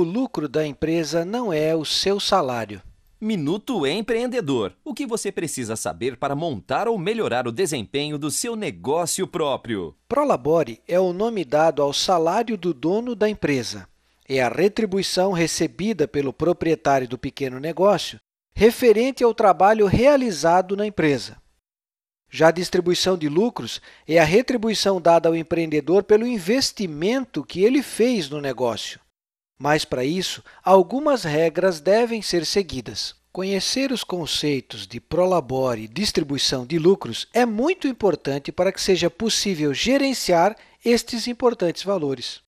O lucro da empresa não é o seu salário. Minuto Empreendedor. O que você precisa saber para montar ou melhorar o desempenho do seu negócio próprio? Prolabore é o nome dado ao salário do dono da empresa. É a retribuição recebida pelo proprietário do pequeno negócio referente ao trabalho realizado na empresa. Já a distribuição de lucros é a retribuição dada ao empreendedor pelo investimento que ele fez no negócio. Mas, para isso, algumas regras devem ser seguidas. Conhecer os conceitos de prolabore e distribuição de lucros é muito importante para que seja possível gerenciar estes importantes valores.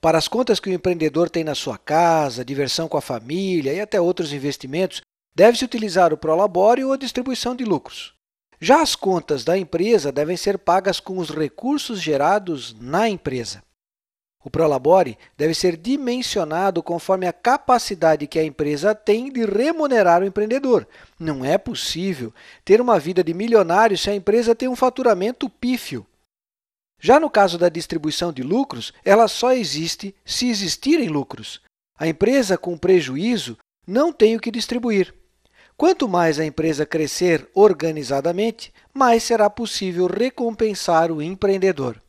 Para as contas que o empreendedor tem na sua casa, diversão com a família e até outros investimentos, deve-se utilizar o prolabore ou a distribuição de lucros. Já as contas da empresa devem ser pagas com os recursos gerados na empresa. O Prolabore deve ser dimensionado conforme a capacidade que a empresa tem de remunerar o empreendedor. Não é possível ter uma vida de milionário se a empresa tem um faturamento pífio. Já no caso da distribuição de lucros, ela só existe se existirem lucros. A empresa com prejuízo não tem o que distribuir. Quanto mais a empresa crescer organizadamente, mais será possível recompensar o empreendedor.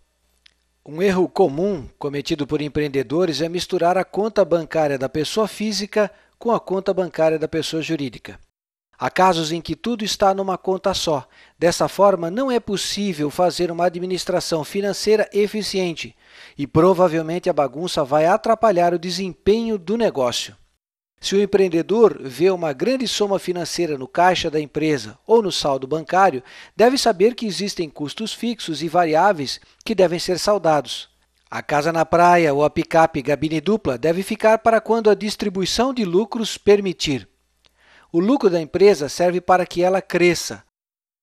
Um erro comum cometido por empreendedores é misturar a conta bancária da pessoa física com a conta bancária da pessoa jurídica. Há casos em que tudo está numa conta só. Dessa forma, não é possível fazer uma administração financeira eficiente e provavelmente a bagunça vai atrapalhar o desempenho do negócio. Se o empreendedor vê uma grande soma financeira no caixa da empresa ou no saldo bancário, deve saber que existem custos fixos e variáveis que devem ser saldados. A casa na praia ou a picape gabine dupla deve ficar para quando a distribuição de lucros permitir. O lucro da empresa serve para que ela cresça.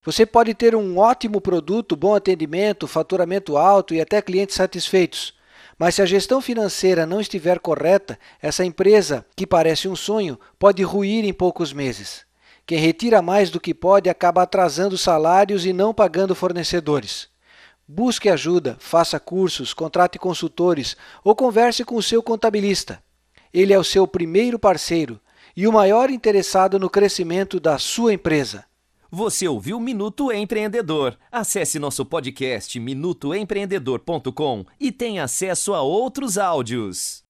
Você pode ter um ótimo produto, bom atendimento, faturamento alto e até clientes satisfeitos. Mas se a gestão financeira não estiver correta, essa empresa, que parece um sonho, pode ruir em poucos meses. Quem retira mais do que pode acaba atrasando salários e não pagando fornecedores. Busque ajuda, faça cursos, contrate consultores ou converse com o seu contabilista. Ele é o seu primeiro parceiro e o maior interessado no crescimento da sua empresa. Você ouviu Minuto Empreendedor. Acesse nosso podcast minutoempreendedor.com e tenha acesso a outros áudios.